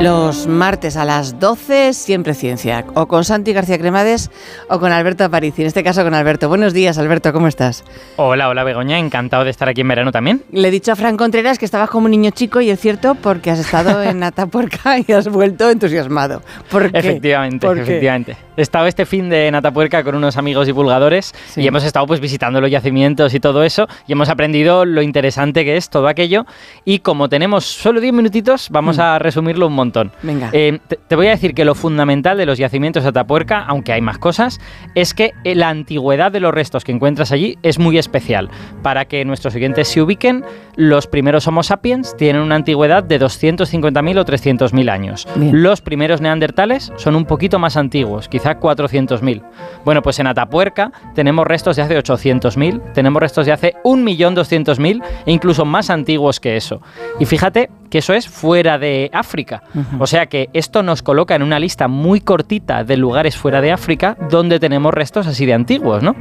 Los martes a las 12, siempre ciencia. O con Santi García Cremades o con Alberto Aparici. En este caso con Alberto. Buenos días, Alberto, ¿cómo estás? Hola, hola Begoña, encantado de estar aquí en verano también. Le he dicho a Fran Contreras que estabas como un niño chico y es cierto porque has estado en Atapuerca y has vuelto entusiasmado. ¿Por qué? Efectivamente, efectivamente. He estado este fin de Natapuerca con unos amigos divulgadores y hemos estado pues visitando los yacimientos y todo eso y hemos aprendido lo interesante que es todo aquello y como tenemos solo 10 minutitos vamos mm. a resumirlo un montón. Venga. Eh, te, voy a decir que lo fundamental de los yacimientos de Atapuerca, aunque hay más cosas, es que eh, la antigüedad de los restos que encuentras allí es muy especial. Para que nuestros siguientes se ubiquen, los primeros Homo sapiens tienen una antigüedad de 250.000 o 300.000 años. Los primeros neandertales son un poquito más antiguos, quizás 400.000. Bueno, pues en Atapuerca tenemos restos de hace 800.000, tenemos restos de hace 1.200.000 e incluso más antiguos que eso. Y fíjate que eso es fuera de África. O sea que esto nos coloca en una lista muy cortita de lugares fuera de África donde tenemos restos así de antiguos, ¿no?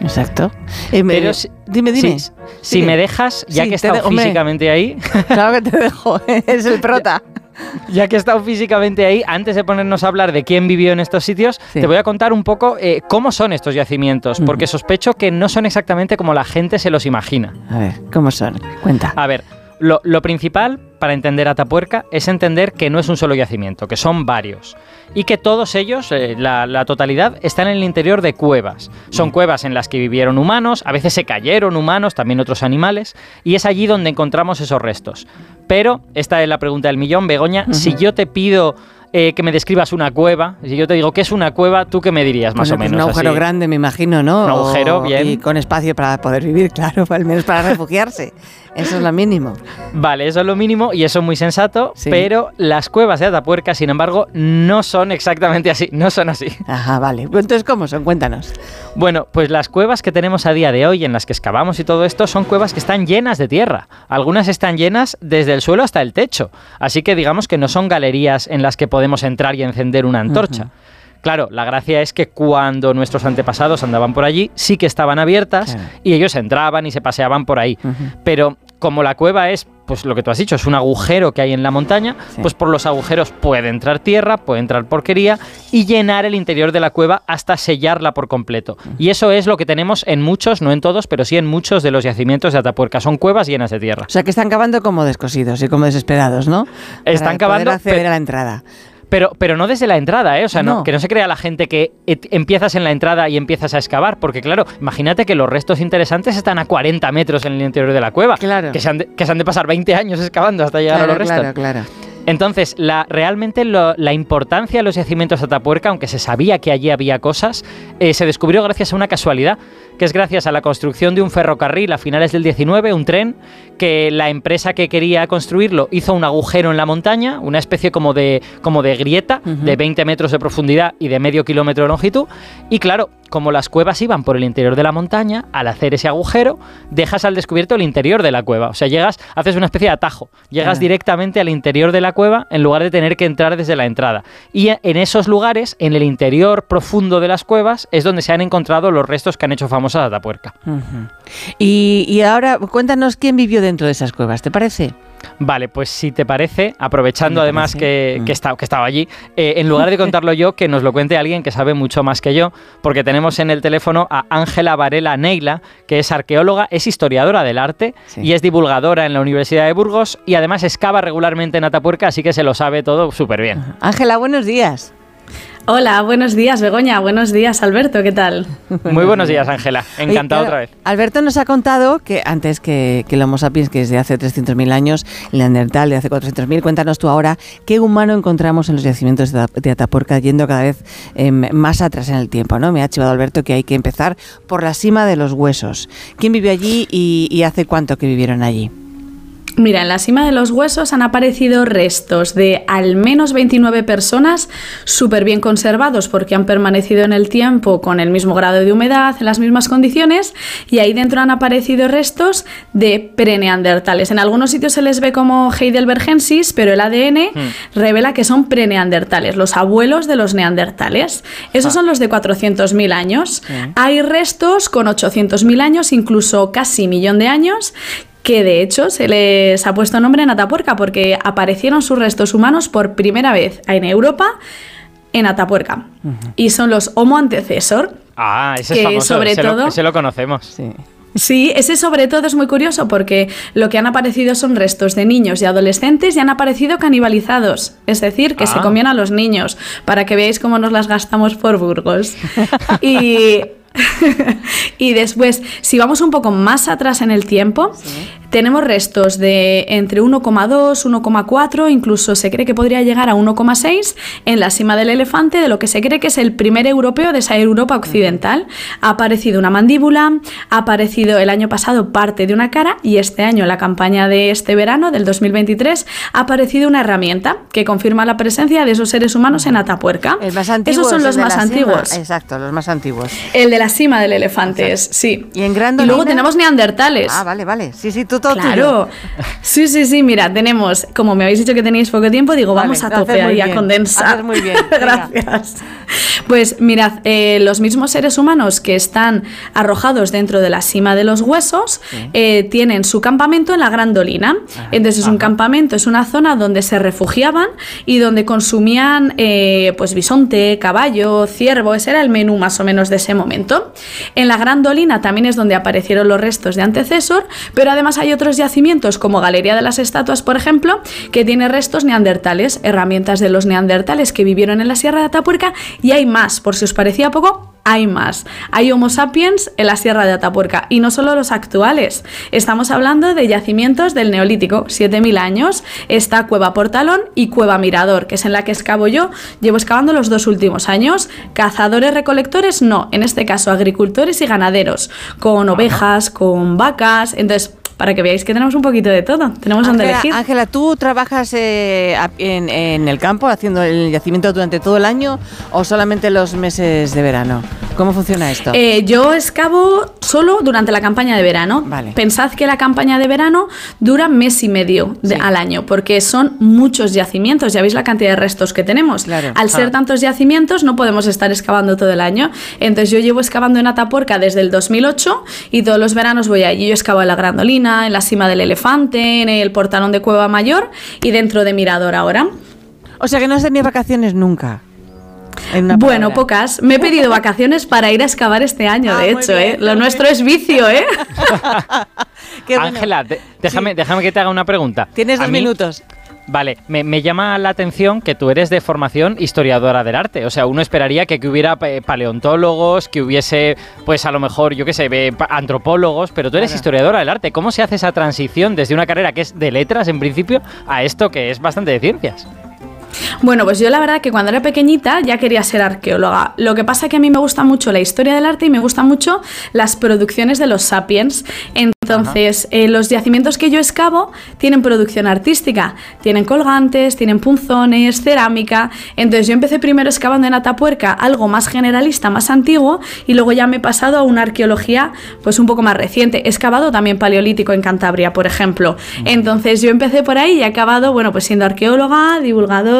Exacto. Eh, Pero dime, dime. Si, me dejas, ya que he estado físicamente ahí. Claro que te dejo, es el prota. ya que he estado físicamente ahí, antes de ponernos a hablar de quién vivió en estos sitios, te voy a contar un poco eh, cómo son estos yacimientos, porque sospecho que no son exactamente como la gente se los imagina. A ver, ¿cómo son? Cuenta. A ver, lo, principal para entender Atapuerca es entender que no es un solo yacimiento, que son varios. Y que todos ellos, eh, la, totalidad, están en el interior de cuevas. Son cuevas en las que vivieron humanos, a veces se cayeron humanos, también otros animales, y es allí donde encontramos esos restos. Pero, esta es la pregunta del millón, Begoña, si yo te pido eh, que me describas una cueva. Si yo te digo que es una cueva, ¿tú qué me dirías más o menos? Un agujero grande, me imagino, ¿no? Un agujero, bien. Y con espacio para poder vivir, claro, al menos para refugiarse. Eso es lo mínimo. Vale, eso es lo mínimo y eso es muy sensato, pero las cuevas de Atapuerca, sin embargo, no son exactamente así, no son así. Ajá, vale. Entonces, ¿cómo son? Cuéntanos. Bueno, pues las cuevas que tenemos a día de hoy, en las que excavamos y todo esto, son cuevas que están llenas de tierra. Algunas están llenas desde el suelo hasta el techo. Así que digamos que no son galerías en las que podemos entrar y encender una antorcha. Claro, la gracia es que cuando nuestros antepasados andaban por allí, sí que estaban abiertas y ellos entraban y se paseaban por ahí. Pero como la cueva es, pues lo que tú has dicho, es un agujero que hay en la montaña, pues por los agujeros puede entrar tierra, puede entrar porquería y llenar el interior de la cueva hasta sellarla por completo. Y eso es lo que tenemos en muchos, no en todos, pero sí en muchos de los yacimientos de Atapuerca. Son cuevas llenas de tierra. O sea que están cavando como descosidos y como desesperados, ¿no? Están cavando. Acceder a la entrada. Pero, pero no desde la entrada, ¿eh? O sea, no. que no se crea la gente que empiezas en la entrada y empiezas a excavar, porque claro, imagínate que los restos interesantes están a 40 metros en el interior de la cueva. Claro. Que se han de, que se han de pasar 20 años excavando hasta llegar a los restos. Claro, claro. Entonces, la, realmente la importancia de los yacimientos de Atapuerca, aunque se sabía que allí había cosas, eh, se descubrió gracias a una casualidad, que es gracias a la construcción de un ferrocarril a finales del 19, un tren, que la empresa que quería construirlo hizo un agujero en la montaña, una especie como de, como de grieta de 20 metros de profundidad y de medio kilómetro de longitud, y claro, como las cuevas iban por el interior de la montaña, al hacer ese agujero, dejas al descubierto el interior de la cueva. O sea, llegas, haces una especie de atajo, llegas directamente al interior de la cueva en lugar de tener que entrar desde la entrada. Y en esos lugares, en el interior profundo de las cuevas, es donde se han encontrado los restos que han hecho famosa Atapuerca. y, y ahora cuéntanos quién vivió dentro de esas cuevas, ¿te parece? Vale, pues si te parece, aprovechando además que, mm. que, que, estaba allí, eh, en lugar de contarlo yo, que nos lo cuente alguien que sabe mucho más que yo, porque tenemos en el teléfono a Ángela Varela Neila, que es arqueóloga, es historiadora del arte y es divulgadora en la Universidad de Burgos y además excava regularmente en Atapuerca, así que se lo sabe todo súper bien. Ángela, buenos días. Hola, buenos días Begoña, buenos días Alberto, ¿qué tal? Muy buenos días Ángela, encantado otra vez. Alberto nos ha contado que antes que, que el Homo sapiens, que es de hace 300.000 años, el Neandertal de hace 400.000, cuéntanos tú ahora qué humano encontramos en los yacimientos de Atapuerca yendo cada vez em, más atrás en el tiempo, ¿no? Me ha chivado Alberto que hay que empezar por la cima de los huesos. ¿Quién vivió allí y hace cuánto que vivieron allí? Mira, en la cima de los huesos han aparecido restos de al menos 29 personas súper bien conservados porque han permanecido en el tiempo con el mismo grado de humedad, en las mismas condiciones, y ahí dentro han aparecido restos de preneandertales. En algunos sitios se les ve como heidelbergensis, pero el ADN hmm. revela que son preneandertales, los abuelos de los neandertales. Esos ah. son los de 400.000 años. Hay restos con 800.000 años, incluso casi millón de años, que de hecho se les ha puesto nombre en Atapuerca porque aparecieron sus restos humanos por primera vez en Europa en Atapuerca. Y son los Homo antecesor. Ah, ese es famoso, sobre ese todo, lo, ese lo conocemos. Sí. Sí, ese sobre todo es muy curioso porque lo que han aparecido son restos de niños y adolescentes y han aparecido canibalizados, es decir, que se ah. comían a los niños, para que veáis cómo nos las gastamos por Burgos. y y después, si vamos un poco más atrás en el tiempo, tenemos restos de entre 1,2, 1,4, incluso se cree que podría llegar a 1,6 en la cima del elefante, de lo que se cree que es el primer europeo de esa Europa occidental. Ha aparecido una mandíbula, ha aparecido el año pasado parte de una cara y este año, en la campaña de este verano, del 2023, ha aparecido una herramienta que confirma la presencia de esos seres humanos en Atapuerca. Esos son los más antiguos. Exacto, los más antiguos. El de la cima del elefante, sí. Y en gran Y luego tenemos neandertales. Ah, vale, vale. Sí, sí, tú todo Claro. Sí, sí, sí, mira, tenemos, como me habéis dicho que tenéis poco tiempo, digo, vamos a tope ahí a condensar. muy bien. Gracias. Pues mirad, eh, los mismos seres humanos que están arrojados dentro de la cima de los huesos eh, tienen su campamento en la Gran Dolina. Entonces es un campamento, es una zona donde se refugiaban y donde consumían eh, pues bisonte, caballo, ciervo, ese era el menú más o menos de ese momento. En la Gran Dolina también es donde aparecieron los restos de antecesor, pero además hay otros yacimientos como Galería de las Estatuas, por ejemplo, que tiene restos neandertales, herramientas de los neandertales que vivieron en la Sierra de Atapuerca y hay más, por si os parecía poco, hay más. Hay Homo sapiens en la Sierra de Atapuerca y no solo los actuales. Estamos hablando de yacimientos del Neolítico, 7000 años. Está Cueva Portalón y Cueva Mirador, que es en la que excavo yo. Llevo excavando los dos últimos años. Cazadores recolectores, no. En este caso, agricultores y ganaderos, con ovejas, con vacas. Entonces, para que veáis que tenemos un poquito de todo. Tenemos donde elegir. Ángela, ¿tú trabajas eh, en, el campo haciendo el yacimiento durante todo el año o solamente los meses de verano? ¿Cómo funciona esto? Eh, yo excavo solo durante la campaña de verano. Vale. Pensad que la campaña de verano dura mes y medio al año, porque son muchos yacimientos. Ya veis la cantidad de restos que tenemos. Al ser ah. tantos yacimientos, no podemos estar excavando todo el año. Entonces, yo llevo excavando en Atapuerca desde el 2008 y todos los veranos voy allí. Yo excavo en la Grandolina en la cima del elefante, en el portalón de Cueva Mayor y dentro de Mirador ahora. O sea que no has tenido vacaciones nunca. Bueno, pocas. Me he pedido vacaciones para ir a excavar este año, ah, de hecho, ¿eh? Lo nuestro es vicio, ¿eh? Ángela, déjame, déjame que te haga una pregunta. Tienes dos minutos. Vale, me, llama la atención que tú eres de formación historiadora del arte. O sea, uno esperaría que, hubiera eh, paleontólogos, que hubiese, pues a lo mejor, yo qué sé, antropólogos, pero tú eres historiadora del arte. ¿Cómo se hace esa transición desde una carrera que es de letras, en principio, a esto que es bastante de ciencias? Bueno, pues yo la verdad que cuando era pequeñita ya quería ser arqueóloga. Lo que pasa es que a mí me gusta mucho la historia del arte y me gustan mucho las producciones de los sapiens. Entonces, eh, los yacimientos que yo excavo tienen producción artística, tienen colgantes, tienen punzones, cerámica. Entonces, yo empecé primero excavando en Atapuerca algo más generalista, más antiguo, y luego ya me he pasado a una arqueología pues un poco más reciente. He excavado también paleolítico en Cantabria, por ejemplo. Entonces, yo empecé por ahí y he acabado, bueno, pues siendo arqueóloga, divulgadora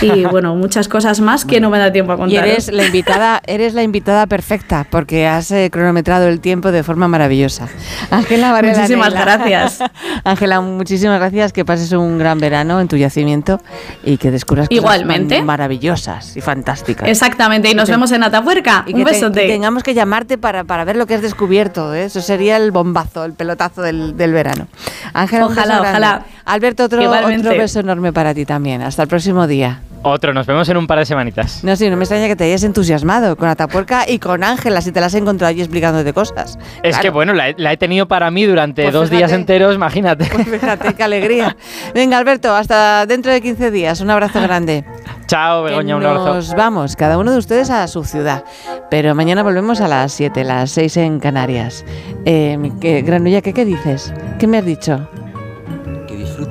y bueno, muchas cosas más que no me da tiempo a contar. Y eres la invitada, eres la invitada perfecta porque has eh, cronometrado el tiempo de forma maravillosa. Ángela Varela. Muchísimas gracias. Ángela, muchísimas gracias. Que pases un gran verano en tu yacimiento y que descubras cosas Igualmente. maravillosas y fantásticas. Exactamente. Y nos vemos en Atapuerca. un besote. tengamos que llamarte para, para, ver lo que has descubierto. ¿eh? Eso sería el bombazo, el pelotazo del, del verano. Ángela, ojalá, ojalá. Alberto, otro, otro beso enorme para ti también. Hasta el próximo día. Otro, nos vemos en un par de semanitas. No, sí, no me extraña que te hayas entusiasmado con Atapuerca y con Ángela, si te las has encontrado allí explicándote cosas. Es que bueno, la he, tenido para mí durante pues dos días enteros, imagínate. Pues fíjate, qué alegría. Venga, Alberto, hasta dentro de 15 días. Un abrazo grande. Chao, Begoña, un abrazo. Nos vamos, cada uno de ustedes a su ciudad. Pero mañana volvemos a las 7, las 6 en Canarias. Eh, Granulla, ¿qué, ¿qué dices? ¿Qué me has dicho?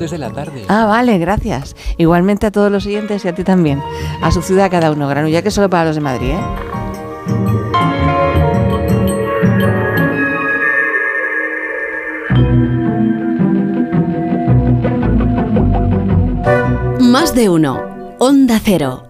De la tarde. Ah, vale, gracias. Igualmente a todos los siguientes y a ti también. A su ciudad cada uno, ya que solo para los de Madrid, ¿eh? Más de uno. Onda Cero.